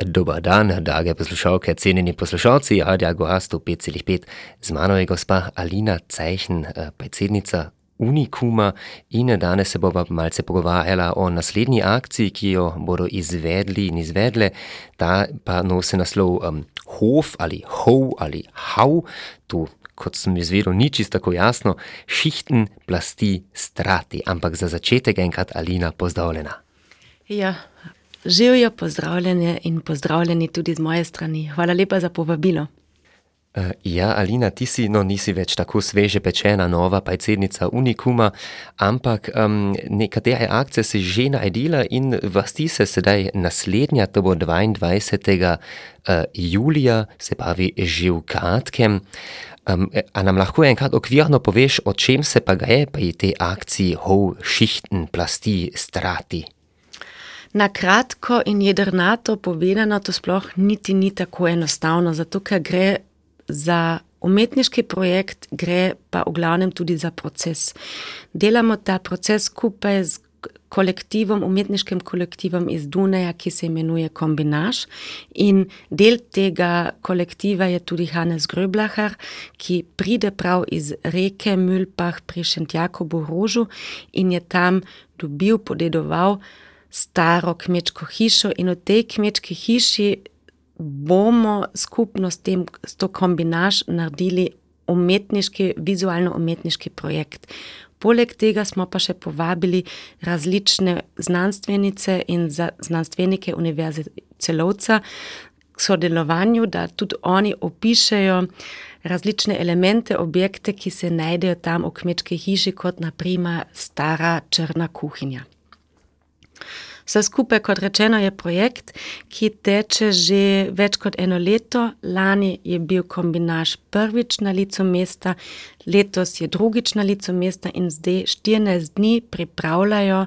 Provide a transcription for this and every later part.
Dobar dan, drage poslušalke, cenjeni poslušalci, Radia Gorastu 5,5. Z mano je gospa Alina Cejchen, eh, predsednica Unikuma in danes se bova malce pogovarjala o naslednji akciji, ki jo bodo izvedli in izvedle. Ta pa nosi naslov um, Hof ali Hov ali Hau. Tu, kot sem izvedel, ni čisto tako jasno, šichten plasti strati, ampak za začetek enkrat Alina pozdravljena. Ja, Živijo pozdravljene in pozdravljeni tudi z moje strani. Hvala lepa za povabilo. Uh, ja, Alina, ti si, no, nisi več tako sveže pečena, nova predsednica Unikuma, ampak um, nekatere akcije si že naredila in vrsti se sedaj naslednja, to bo 22. Uh, julija, se pravi že v kratkem. Um, a nam lahko enkrat okvirno poveš, o čem se pa gre pri tej akciji Hov, Šichten, Plasti, Strati? Na kratko in jedrnato povedano, to sploh niti ni tako enostavno, zato ker gre za umetniški projekt, gre pa v glavnem tudi za proces. Delamo ta proces skupaj z kolektivom, umetniškim kolektivom iz Duneja, ki se imenuje Kombinaž. In del tega kolektiva je tudi Hannes Gröblahar, ki pride prav iz reke Mülpah pri Šentjakobu Rožu in je tam dobil, podedoval staro kmečko hišo in v tej kmečki hiši bomo skupno s tem, s to kombinaž naredili umetniški, vizualno-umetniški projekt. Poleg tega smo pa še povabili različne znanstvenice in znanstvenike Univerze Celovca k sodelovanju, da tudi oni opišejo različne elemente, objekte, ki se najdejo tam v kmečki hiši, kot naprimer stara črna kuhinja. Vse skupaj, kot rečeno, je projekt, ki teče že več kot eno leto. Lani je bil kombinaž prvič na licu mesta, letos je drugič na licu mesta in zdaj 14 dni pripravljajo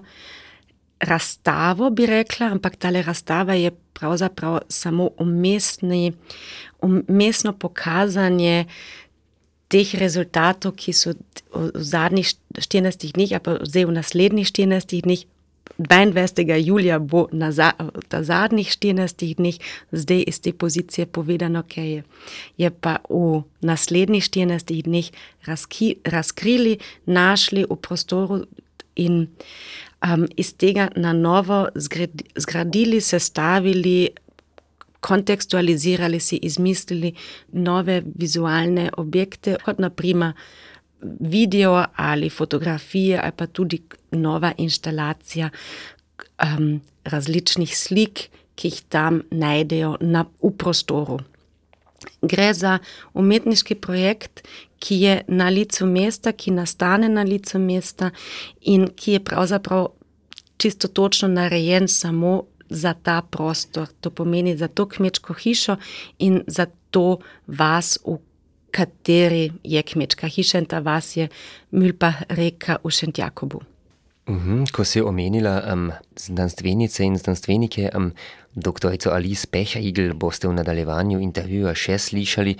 razstavo, bi rekla, ampak ta razstava je pravzaprav samo umestni, umestno pokazanje. Teh rezultatov, ki so v zadnjih 14 dneh, pa zdaj v naslednjih 14 dneh 22. julija bo na za, ta zadnjih 14 dneh, zdaj iz te pozicije povedano, kaj je. Je pa v naslednjih 14 dneh razki, razkrili, našli v prostoru in um, iz tega na novo zgradi, zgradili, sestavili, kontekstualizirali si, izmislili nove vizualne objekte, kot naprimer video ali fotografije, ali pa tudi nova instalacija um, različnih slik, ki jih tam najdejo na, v prostoru. Gre za umetniški projekt, ki je na licu mesta, ki nastane na licu mesta in ki je pravzaprav čisto točno narejen samo za ta prostor. To pomeni za to kmečko hišo in za to vas, v kateri je kmečka hiša in ta vas je Mülpa reka v Šentjakobu. Uhum, ko si omenila um, znanstvenice in znanstvenike, um, doktorico Alice Pecha-Igl boste v nadaljevanju intervjuja še slišali.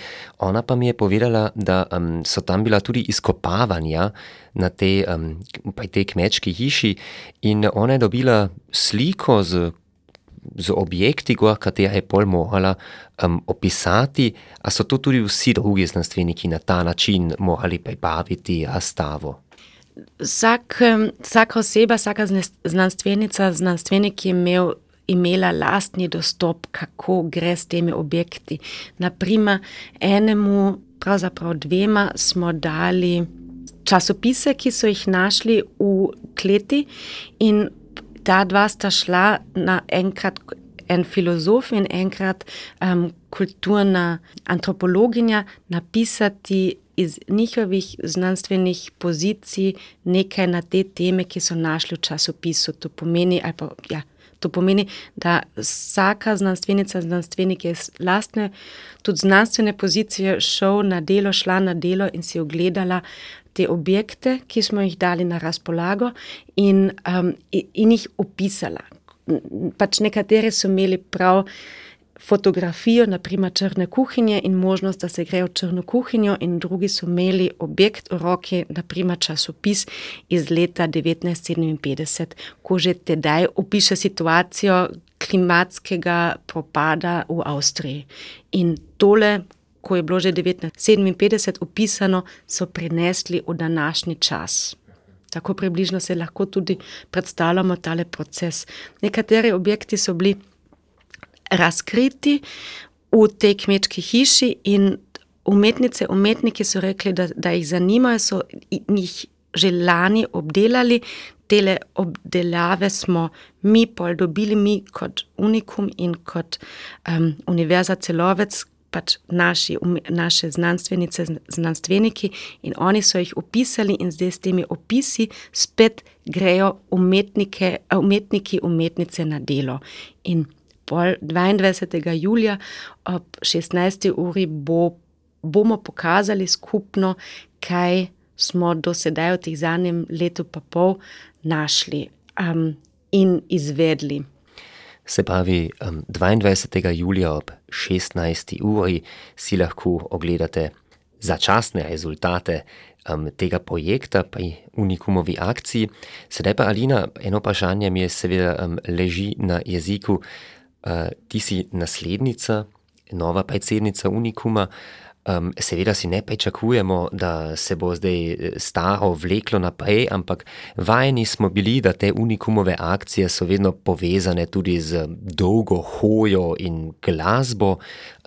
Ona pa mi je povedala, da um, so tam bila tudi izkopavanja na te, um, tej kmečki hiši in ona je dobila sliko z z objekti, katere je pol morala um, opisati, a so to tudi vsi drugi znanstveniki na ta način morali pribaviti razstavo? Vsak, vsaka oseba, vsaka znanstvenica, znanstvenik je imel, imela lastni dostop, kako gre s temi objekti. Naprimer, enemu, pravzaprav dvema, smo dali časopise, ki so jih našli v kleti, in ta dva sta šla na enkrat en filozof in enkrat um, kulturna antropologinja napisati iz njihovih znanstvenih pozicij nekaj na te teme, ki so našli v časopisu. To pomeni, pa, ja, to pomeni da vsaka znanstvenica, znanstvenik je iz lastne, tudi znanstvene pozicije šel na delo, šla na delo in si ogledala te objekte, ki smo jih dali na razpolago, in, um, in jih opisala. Pač nekateri so imeli prav fotografijo, naprimer črne kuhinje in možnost, da se grejo v črno kuhinjo, in drugi so imeli objekt v roki, naprimer časopis iz leta 1957, ko že tedaj opiše situacijo, klimatskega propada v Avstriji. In tole, ko je bilo že 1957 opisano, so prinesli v današnji čas. Tako približno se lahko tudi predstavljamo tale proces. Nekateri objekti so bili razkriti v tej kmečki hiši in umetnice, umetniki so rekli, da, da jih zanimajo, so jih že lani obdelali. Tele obdelave smo mi pol dobili, mi kot Unikum in kot um, Univerza celovec, pač naši, naše znanstvenice, znanstveniki, in oni so jih opisali, in zdaj s temi opisi spet grejo umetniki, umetnice na delo. In pol 22. julija ob 16. uri bo bomo pokazali skupno, kaj smo do sedaj v teh zadnjem letu pa pol našli um, in izvedli. Se pravi, um, 22. julija ob 16. uri si lahko ogledate začasne rezultate um, tega projekta pri Unikumovi akciji. Sedaj pa, Alina, eno vprašanje mi je seveda um, leži na jeziku. Uh, ti si naslednica, nova predsednica Unikuma. Um, seveda si ne pričakujemo, da se bo zdaj eh, staro vleklo naprej, ampak vajeni smo bili, da te unikumove akcije so vedno povezane tudi z dolgo hojo in glasbo.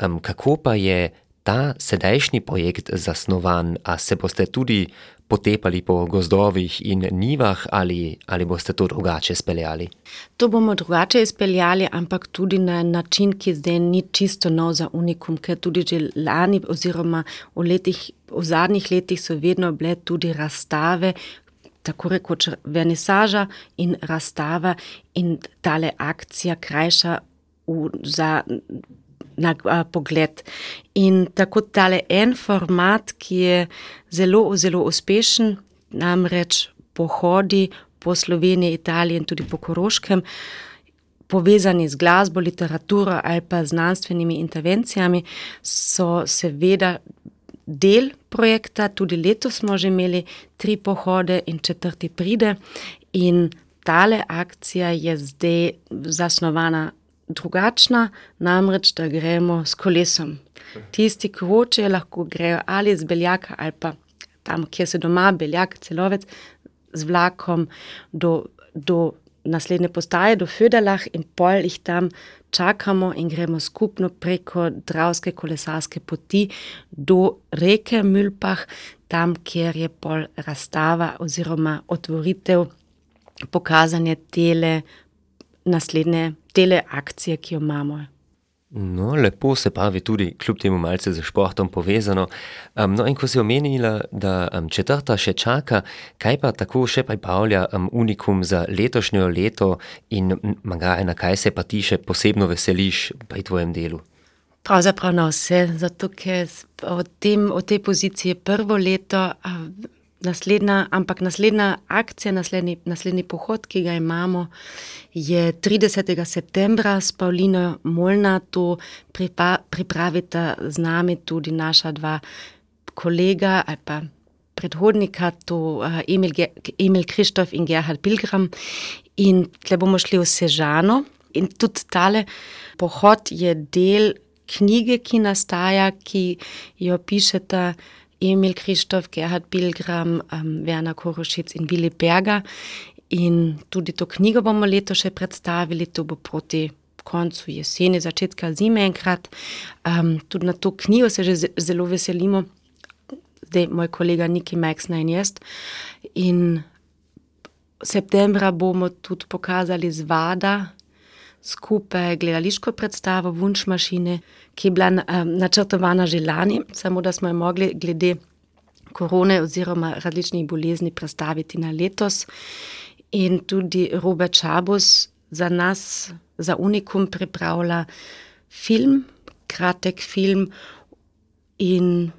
Um, kako pa je ta sedajšnji projekt zasnovan, a se boste tudi potepali po gozdovih in nivah, ali, ali boste to drugače speljali? To bomo drugače izpeljali, ampak tudi na način, ki zdaj ni čisto nov za unikum, ker tudi že lani, oziroma v, letih, v zadnjih letih, so vedno bile tudi razstave. Tako rekoč vernisaža in razstava, in tale akcija krajša v, za na a, pogled. In tako tale en format, ki je zelo, zelo uspešen, namreč pohodi po Sloveniji, Italiji in tudi po Koroškem, povezani z glasbo, literaturo ali pa znanstvenimi intervencijami, so seveda del projekta. Tudi letos smo že imeli tri pohode in četrti pride. In tale akcija je zdaj zasnovana drugačna, namreč da gremo s kolesom. Tisti, ki hočejo, lahko grejo ali z beljaka, ali pa tam, kjer se doma, beljak, celovec, z vlakom do, do naslednje postaje, do Födelah, in pol jih tam čakamo in gremo skupno preko Dravske kolesarske poti do reke Mülpah, tam, kjer je pol razstava oziroma otvoritev, pokazanje tele naslednje tele akcije, ki jo imamo. No, lepo se pravi tudi, kljub temu malce z športom povezano. Um, no, in ko si omenila, da um, četrta še čaka, kaj pa tako še pripravlja um, Unikum za letošnjo leto in magaj, na kaj se pa ti še posebno veseliš pri tvojem delu? Pravzaprav na vse, zato ker v, tem, v tej poziciji je prvo leto, naslednja, ampak naslednja akcija, naslednji, naslednji pohod, ki ga imamo, je 30. septembra s Paulino Molna. To pripa, pripravita z nami tudi naša dva kolega ali pa predhodnika, to Emil, Emil Krištof in Gerhard Pilgram. In tle bomo šli v Sežano. In tudi tale pohod je del knjige, ki nastaja, ki jo pišeta. Emil Krištof, Gerhard Pilgram, um, Werner Korošic in Willi Berger. In tudi to knjigo bomo leto še predstavili, to bo proti koncu jeseni, začetka zime enkrat. Um, tudi na to knjigo se že zelo veselimo, zdaj moj kolega Niki Maxna in jaz. In septembra bomo tudi pokazali zvada skupaj gledališko predstavo Vunš mašine, ki je bila um, načrtovana že lani, samo da smo jo mogli glede korone oziroma različnih bolezni predstaviti na letos. In tudi Robert Čabus za nas, za Unikum, pripravlja film, kratek film. In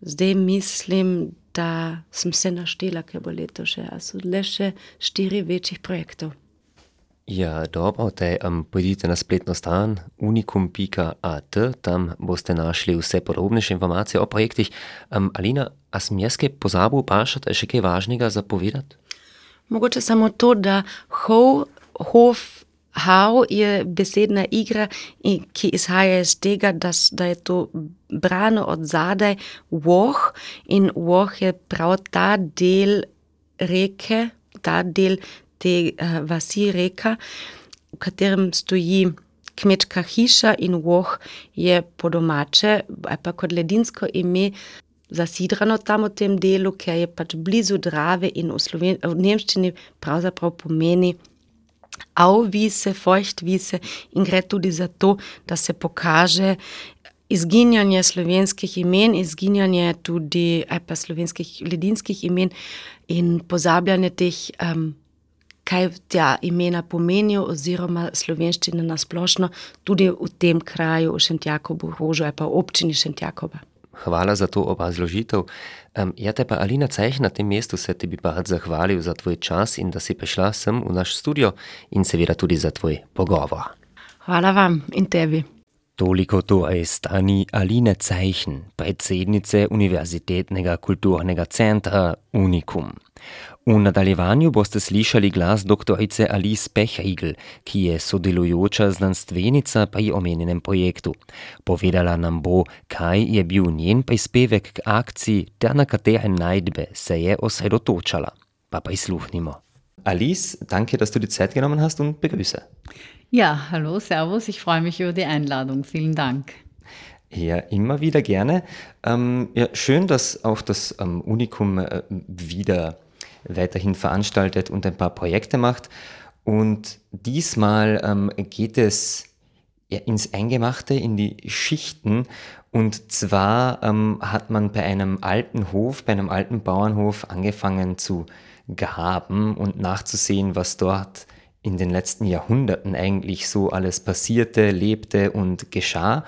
zdaj mislim, da sem se naštela, ker bo leto še, so le še štiri večjih projektov. Ja, dobro, te um, pojdite na spletno stran unikum.at, tam boste našli vse podrobnejše informacije o projektih. Um, Alina, a sem jaz kaj pozabil vprašati, še kaj važnega za povedati? Mogoče samo to, da hov, hov how je besedna igra, ki izhaja iz tega, da, da je to brano od zadaj voh in voh je prav ta del reke, ta del te uh, vasi reka, v katerem stoji kmečka hiša in voh je po domače, pa kot ledinsko ime. Zasidrano tam v tem delu, ker je pač blizu Drave in v, Sloven v Nemščini pravzaprav pomeni avvise, feuchtvise in gre tudi za to, da se pokaže izginjanje slovenskih imen, izginjanje tudi pa slovenskih ledinskih imen in pozabljanje teh, um, kaj ta imena pomenijo, oziroma slovenščine na splošno, tudi v tem kraju, v Šentjakobu, Rožo, pa v občini Šentjakoba. Hvala za to obrazložitev. Um, ja, te pa Alina Cejh na tem mestu se ti bi pa rad zahvalil za tvoj čas in da si prišla sem v naš studio in seveda tudi za tvoj pogovor. Hvala vam in tebi. Toliko to je stani Aline Zeichen, predsednice Univerzitetnega kulturnega centra Unikum. V nadaljevanju boste slišali glas doktorice Alice Pechigl, ki je sodelujoča znanstvenica pri omenjenem projektu. Povedala nam bo, kaj je bil njen prispevek k akciji ter na katere najdbe se je osredotočala. Pa prisluhnimo. Alice, danke, dass du die Zeit genommen hast und begrüße. Ja, hallo, servus, ich freue mich über die Einladung. Vielen Dank. Ja, immer wieder gerne. Ähm, ja, schön, dass auch das ähm, Unikum äh, wieder weiterhin veranstaltet und ein paar Projekte macht. Und diesmal ähm, geht es ja, ins Eingemachte, in die Schichten. Und zwar ähm, hat man bei einem alten Hof, bei einem alten Bauernhof angefangen zu graben und nachzusehen, was dort in den letzten Jahrhunderten eigentlich so alles passierte, lebte und geschah.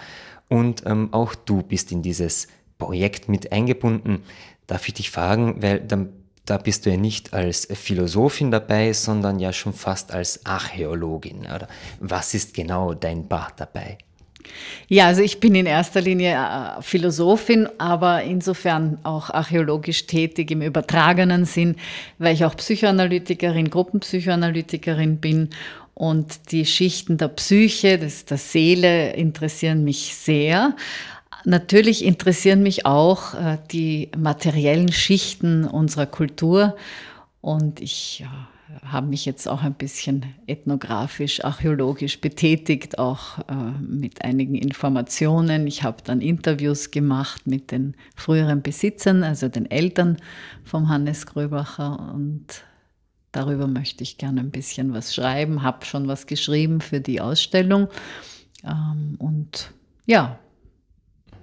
Und ähm, auch du bist in dieses Projekt mit eingebunden. Darf ich dich fragen, weil dann da bist du ja nicht als Philosophin dabei, sondern ja schon fast als Archäologin. Oder was ist genau dein Part dabei? Ja, also ich bin in erster Linie äh, Philosophin, aber insofern auch archäologisch tätig im übertragenen Sinn, weil ich auch Psychoanalytikerin, Gruppenpsychoanalytikerin bin und die Schichten der Psyche, des, der Seele interessieren mich sehr. Natürlich interessieren mich auch äh, die materiellen Schichten unserer Kultur. Und ich habe mich jetzt auch ein bisschen ethnografisch, archäologisch betätigt, auch äh, mit einigen Informationen. Ich habe dann Interviews gemacht mit den früheren Besitzern, also den Eltern vom Hannes Gröbacher. Und darüber möchte ich gerne ein bisschen was schreiben, habe schon was geschrieben für die Ausstellung. Ähm, und ja,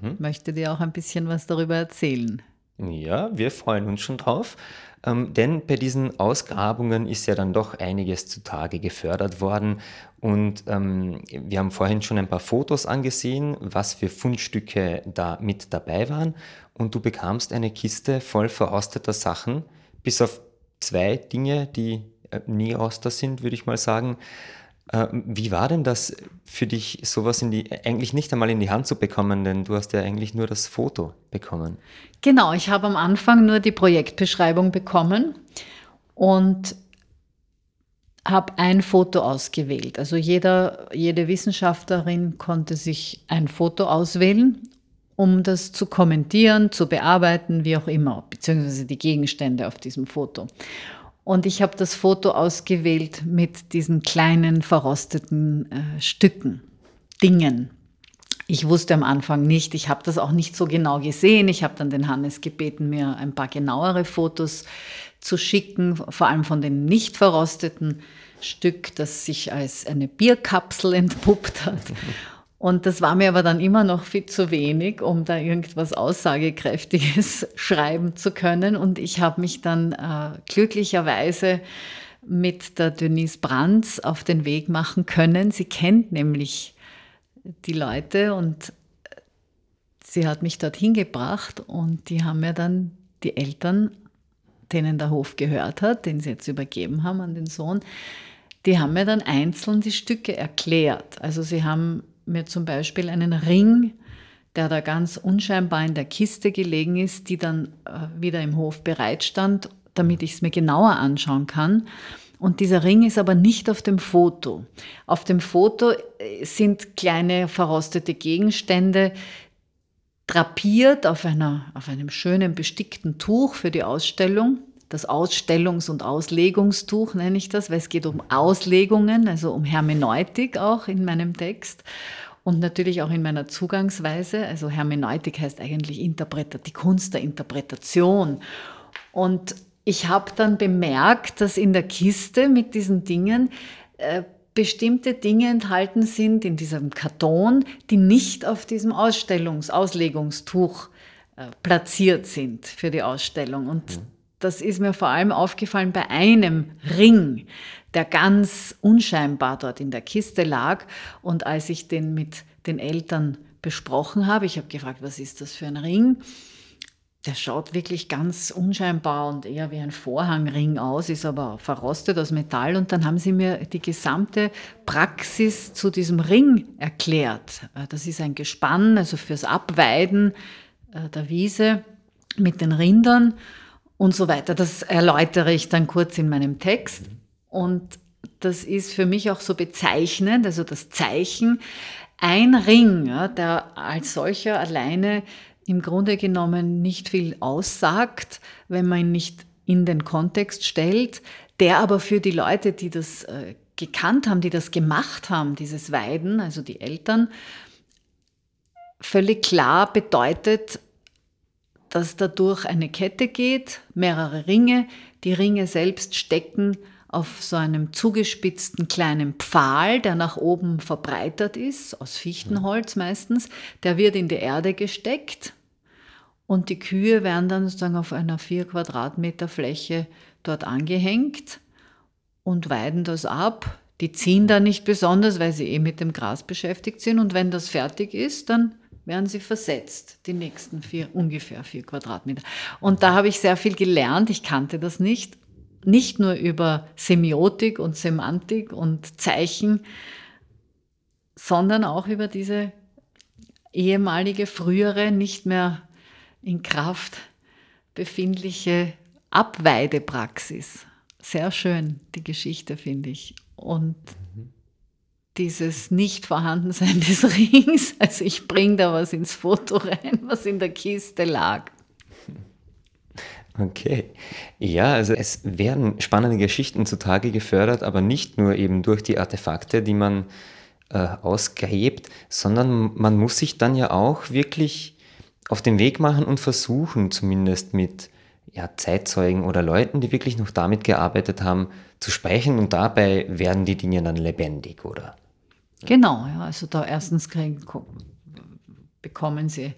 mhm. möchte dir auch ein bisschen was darüber erzählen. Ja, wir freuen uns schon drauf. Ähm, denn bei diesen Ausgrabungen ist ja dann doch einiges zutage gefördert worden. Und ähm, wir haben vorhin schon ein paar Fotos angesehen, was für Fundstücke da mit dabei waren. Und du bekamst eine Kiste voll verrosteter Sachen, bis auf zwei Dinge, die äh, nie roster sind, würde ich mal sagen. Äh, wie war denn das für dich, sowas in die, eigentlich nicht einmal in die Hand zu bekommen, denn du hast ja eigentlich nur das Foto bekommen. Genau, ich habe am Anfang nur die Projektbeschreibung bekommen und habe ein Foto ausgewählt. Also jeder, jede Wissenschaftlerin konnte sich ein Foto auswählen, um das zu kommentieren, zu bearbeiten, wie auch immer, beziehungsweise die Gegenstände auf diesem Foto. Und ich habe das Foto ausgewählt mit diesen kleinen verrosteten äh, Stücken, Dingen. Ich wusste am Anfang nicht, ich habe das auch nicht so genau gesehen. Ich habe dann den Hannes gebeten, mir ein paar genauere Fotos zu schicken, vor allem von den nicht verrosteten Stück, das sich als eine Bierkapsel entpuppt hat. Und das war mir aber dann immer noch viel zu wenig, um da irgendwas Aussagekräftiges schreiben zu können. Und ich habe mich dann äh, glücklicherweise mit der Denise Brands auf den Weg machen können. Sie kennt nämlich die Leute und sie hat mich dorthin gebracht und die haben mir dann die Eltern, denen der Hof gehört hat, den sie jetzt übergeben haben an den Sohn, die haben mir dann einzeln die Stücke erklärt. Also sie haben mir zum Beispiel einen Ring, der da ganz unscheinbar in der Kiste gelegen ist, die dann äh, wieder im Hof bereitstand, damit ich es mir genauer anschauen kann. Und dieser Ring ist aber nicht auf dem Foto. Auf dem Foto äh, sind kleine verrostete Gegenstände drapiert auf, einer, auf einem schönen bestickten Tuch für die Ausstellung. Das Ausstellungs- und Auslegungstuch nenne ich das, weil es geht um Auslegungen, also um Hermeneutik auch in meinem Text und natürlich auch in meiner Zugangsweise. Also Hermeneutik heißt eigentlich Interpret die Kunst der Interpretation. Und ich habe dann bemerkt, dass in der Kiste mit diesen Dingen äh, bestimmte Dinge enthalten sind in diesem Karton, die nicht auf diesem Ausstellungs-, Auslegungstuch äh, platziert sind für die Ausstellung. Und mhm. Das ist mir vor allem aufgefallen bei einem Ring, der ganz unscheinbar dort in der Kiste lag. Und als ich den mit den Eltern besprochen habe, ich habe gefragt, was ist das für ein Ring? Der schaut wirklich ganz unscheinbar und eher wie ein Vorhangring aus, ist aber verrostet aus Metall. Und dann haben sie mir die gesamte Praxis zu diesem Ring erklärt. Äh, das ist ein Gespann, also fürs Abweiden äh, der Wiese mit den Rindern und so weiter. Das erläutere ich dann kurz in meinem Text. Und das ist für mich auch so bezeichnend, also das Zeichen. Ein Ring, der als solcher alleine im Grunde genommen nicht viel aussagt, wenn man ihn nicht in den Kontext stellt, der aber für die Leute, die das äh, gekannt haben, die das gemacht haben, dieses Weiden, also die Eltern, völlig klar bedeutet, dass dadurch eine Kette geht, mehrere Ringe, die Ringe selbst stecken auf so einem zugespitzten kleinen Pfahl, der nach oben verbreitert ist, aus Fichtenholz meistens. Der wird in die Erde gesteckt und die Kühe werden dann sozusagen auf einer vier Quadratmeter Fläche dort angehängt und weiden das ab. Die ziehen da nicht besonders, weil sie eh mit dem Gras beschäftigt sind. Und wenn das fertig ist, dann werden sie versetzt, die nächsten vier, ungefähr vier Quadratmeter. Und da habe ich sehr viel gelernt. Ich kannte das nicht nicht nur über Semiotik und Semantik und Zeichen, sondern auch über diese ehemalige, frühere, nicht mehr in Kraft befindliche Abweidepraxis. Sehr schön, die Geschichte, finde ich. Und dieses Nicht-Vorhandensein des Rings, also ich bringe da was ins Foto rein, was in der Kiste lag. Okay. Ja, also es werden spannende Geschichten zutage gefördert, aber nicht nur eben durch die Artefakte, die man äh, ausgräbt, sondern man muss sich dann ja auch wirklich auf den Weg machen und versuchen, zumindest mit ja, Zeitzeugen oder Leuten, die wirklich noch damit gearbeitet haben, zu sprechen und dabei werden die Dinge dann lebendig, oder? Genau, ja, also da erstens kriegen, bekommen sie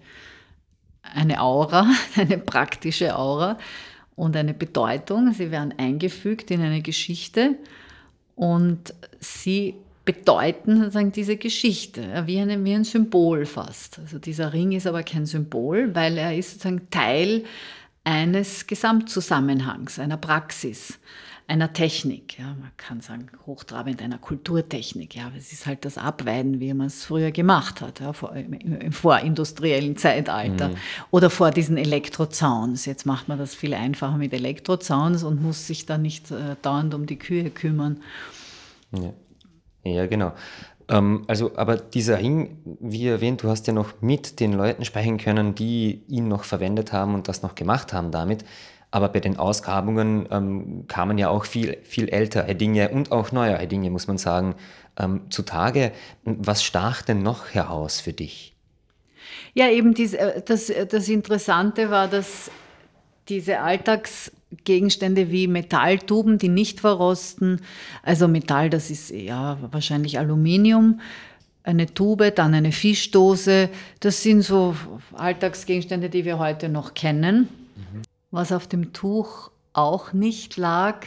eine Aura, eine praktische Aura und eine Bedeutung. Sie werden eingefügt in eine Geschichte und sie bedeuten sozusagen diese Geschichte, wie, eine, wie ein Symbol fast. Also dieser Ring ist aber kein Symbol, weil er ist sozusagen Teil eines Gesamtzusammenhangs, einer Praxis einer Technik. Ja, man kann sagen, hochtrabend einer Kulturtechnik. Ja, es ist halt das Abweiden, wie man es früher gemacht hat, ja, vor, im, im, vorindustriellen Zeitalter mhm. oder vor diesen Elektrozauns. Jetzt macht man das viel einfacher mit Elektrozauns und muss sich dann nicht äh, dauernd um die Kühe kümmern. Ja, ja genau. Ähm, also, aber dieser Ring, wie erwähnt, du hast ja noch mit den Leuten sprechen können, die ihn noch verwendet haben und das noch gemacht haben damit. Aber bei den Ausgrabungen ähm, kamen ja auch viel, viel ältere Dinge und auch neuere Dinge, muss man sagen, ähm, zutage. Was stach denn noch heraus für dich? Ja, eben dies, äh, das, äh, das Interessante war, dass diese Alltagsgegenstände wie Metalltuben, die nicht verrosten, also Metall, das ist ja wahrscheinlich Aluminium, eine Tube, dann eine Fischdose, das sind so Alltagsgegenstände, die wir heute noch kennen. Mhm. Was auf dem Tuch auch nicht lag,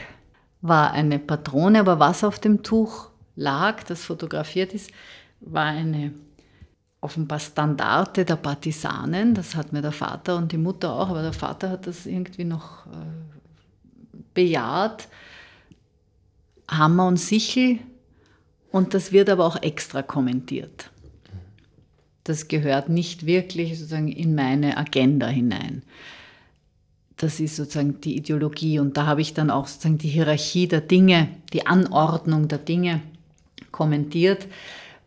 war eine Patrone, aber was auf dem Tuch lag, das fotografiert ist, war eine offenbar Standarte der Partisanen. Das hat mir der Vater und die Mutter auch, aber der Vater hat das irgendwie noch äh, bejaht. Hammer und Sichel und das wird aber auch extra kommentiert. Das gehört nicht wirklich sozusagen in meine Agenda hinein. das ist sozusagen die Ideologie. Und da habe ich dann auch sozusagen die Hierarchie der Dinge, die Anordnung der Dinge kommentiert,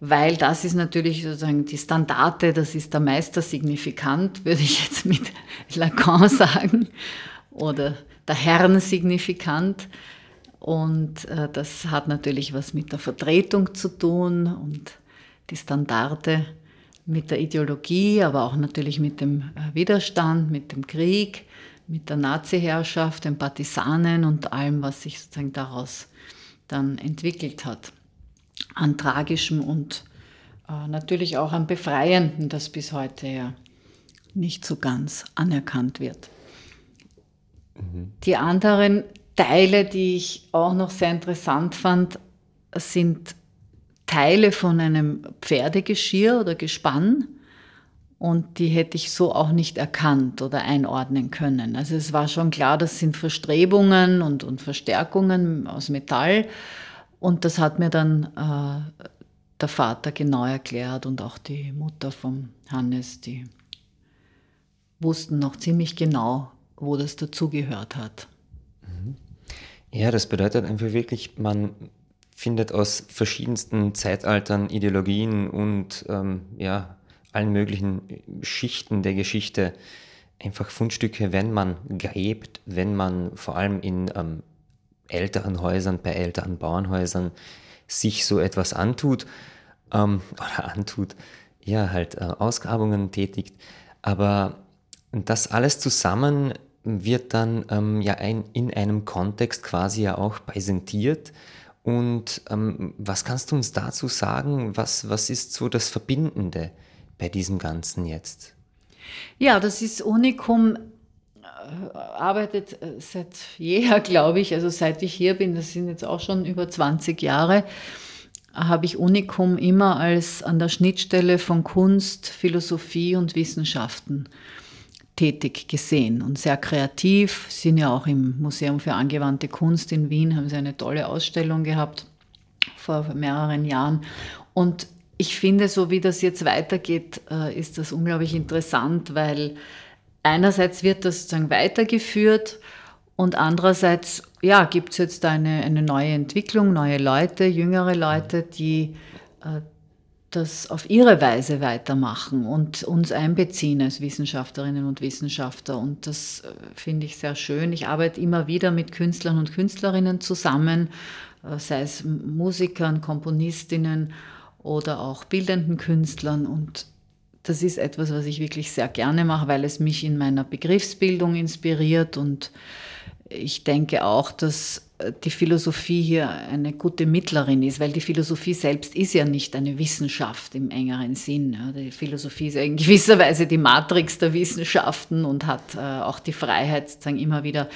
weil das ist natürlich sozusagen die Standarte, das ist der Meister signifikant, würde ich jetzt mit Lacan sagen, oder der Herrn signifikant. Und äh, das hat natürlich was mit der Vertretung zu tun und die Standarte mit der Ideologie, aber auch natürlich mit dem äh, Widerstand, mit dem Krieg, mit der Nazi-Herrschaft, den Partisanen und allem, was sich sozusagen daraus dann entwickelt hat. An tragischem und äh, natürlich auch an befreiendem, das bis heute ja nicht so ganz anerkannt wird. Die anderen Teile, die ich auch noch sehr interessant fand, sind Teile von einem Pferdegeschirr oder Gespann und die hätte ich so auch nicht erkannt oder einordnen können. Also es war schon klar, das sind Verstrebungen und, und Verstärkungen aus Metall und das hat mir dann äh, der Vater genau erklärt und auch die Mutter vom Hannes, die wussten noch ziemlich genau, wo das dazugehört hat. Mhm. Ja, das bedeutet einfach wirklich, man findet aus verschiedensten Zeitaltern Ideologien und ähm, ja, allen möglichen Schichten der Geschichte einfach Fundstücke, wenn man gräbt, wenn man vor allem in ähm, älteren Häusern, bei älteren Bauernhäusern sich so etwas antut ähm, oder antut, ja, halt äh, Ausgrabungen tätigt. Aber das alles zusammen wird dann ähm, ja ein, in einem Kontext quasi ja auch präsentiert. Und ähm, was kannst du uns dazu sagen? Was, was ist so das Verbindende? bei diesem Ganzen jetzt? Ja, das ist Unikum äh, arbeitet äh, seit jeher, glaube ich, also seit ich hier bin, das sind jetzt auch schon über 20 Jahre, habe ich Unikum immer als an der Schnittstelle von Kunst, Philosophie und Wissenschaften tätig gesehen und sehr kreativ. Sind ja auch im Museum für angewandte Kunst in Wien, haben sie eine tolle Ausstellung gehabt vor mehreren Jahren. Und ich finde, so wie das jetzt weitergeht, äh, ist das unglaublich interessant, weil einerseits wird das sozusagen weitergeführt und andererseits ja, gibt es jetzt eine, eine neue Entwicklung, neue Leute, jüngere Leute, die äh, das auf ihre Weise weitermachen und uns einbeziehen als Wissenschaftlerinnen und Wissenschaftler. Und das äh, finde ich sehr schön. Ich arbeite immer wieder mit Künstlern und Künstlerinnen zusammen, sei es Musikern, Komponistinnen oder auch bildenden Künstlern. Und das ist etwas, was ich wirklich sehr gerne mache, weil es mich in meiner Begriffsbildung inspiriert. Und ich denke auch, dass die Philosophie hier eine gute Mittlerin ist, weil die Philosophie selbst ist ja nicht eine Wissenschaft im engeren Sinn. Die Philosophie ist ja in gewisser Weise die Matrix der Wissenschaften und hat äh, auch die Freiheit, sozusagen immer wieder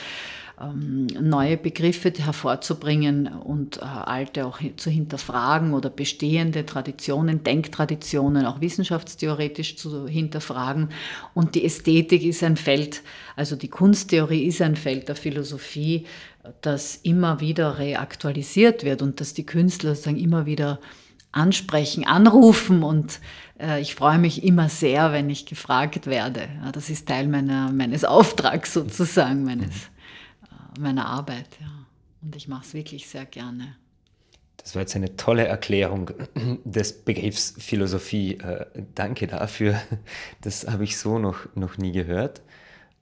neue Begriffe hervorzubringen und äh, alte auch zu hinterfragen oder bestehende Traditionen, Denktraditionen auch wissenschaftstheoretisch zu hinterfragen. Und die Ästhetik ist ein Feld, also die Kunsttheorie ist ein Feld der Philosophie, das immer wieder reaktualisiert wird und dass die Künstler sozusagen immer wieder ansprechen, anrufen und äh, ich freue mich immer sehr, wenn ich gefragt werde. Das ist Teil meiner, meines Auftrags sozusagen, meines meiner Arbeit. Ja. Und ich mache es wirklich sehr gerne. Das war jetzt eine tolle Erklärung des Begriffs Philosophie. Äh, danke dafür. Das habe ich so noch, noch nie gehört.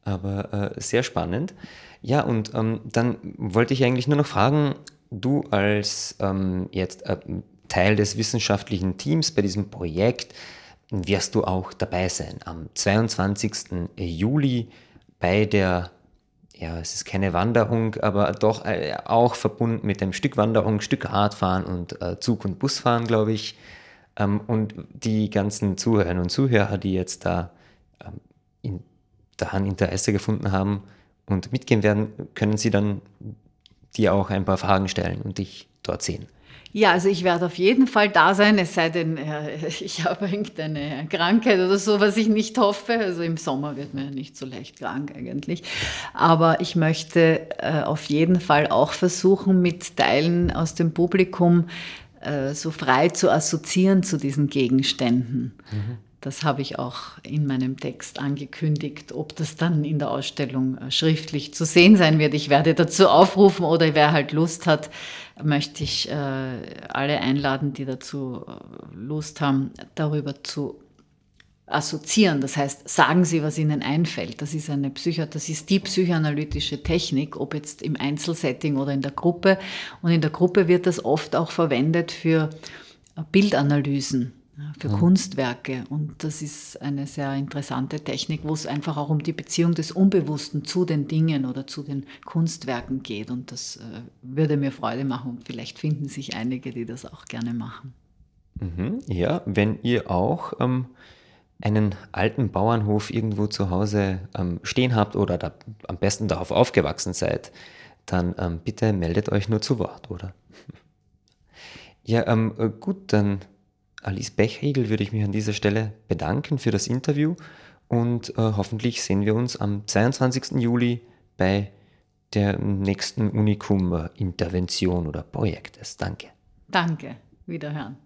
Aber äh, sehr spannend. Ja, und ähm, dann wollte ich eigentlich nur noch fragen, du als ähm, jetzt äh, Teil des wissenschaftlichen Teams bei diesem Projekt, wirst du auch dabei sein am 22. Juli bei der ja, es ist keine Wanderung, aber doch äh, auch verbunden mit einem Stück Wanderung, Stück Radfahren und äh, Zug- und Busfahren, glaube ich. Ähm, und die ganzen Zuhörerinnen und Zuhörer, die jetzt da ähm, in, daran Interesse gefunden haben und mitgehen werden, können sie dann dir auch ein paar Fragen stellen und dich dort sehen. Ja, also ich werde auf jeden Fall da sein, es sei denn, äh, ich habe irgendeine Krankheit oder so, was ich nicht hoffe. Also im Sommer wird mir nicht so leicht krank eigentlich. Aber ich möchte äh, auf jeden Fall auch versuchen, mit Teilen aus dem Publikum äh, so frei zu assoziieren zu diesen Gegenständen. Mhm. Das habe ich auch in meinem Text angekündigt. Ob das dann in der Ausstellung äh, schriftlich zu sehen sein wird, ich werde dazu aufrufen oder wer halt Lust hat, möchte ich äh, alle einladen, die dazu äh, Lust haben, darüber zu assoziieren. Das heißt, sagen Sie, was Ihnen einfällt. Das ist eine Psycho das ist die psychoanalytische Technik, ob jetzt im Einzelsetting oder in der Gruppe. Und in der Gruppe wird das oft auch verwendet für Bildanalysen für ja. Kunstwerke. Und das ist eine sehr interessante Technik, wo es einfach auch um die Beziehung des Unbewussten zu den Dingen oder zu den Kunstwerken geht. Und das äh, würde mir Freude machen. Und vielleicht finden sich einige, die das auch gerne machen. Mhm, ja, wenn ihr auch ähm, einen alten Bauernhof irgendwo zu Hause ähm, stehen habt oder da, am besten darauf aufgewachsen seid, dann ähm, bitte meldet euch nur zu Wort, oder? Ja, ähm, äh, gut, dann Alice Bechriegel würde ich mich an dieser Stelle bedanken für das Interview und äh, hoffentlich sehen wir uns am 22. Juli bei der nächsten Unikum-Intervention oder Projektes. Danke. Danke. Wiederhören.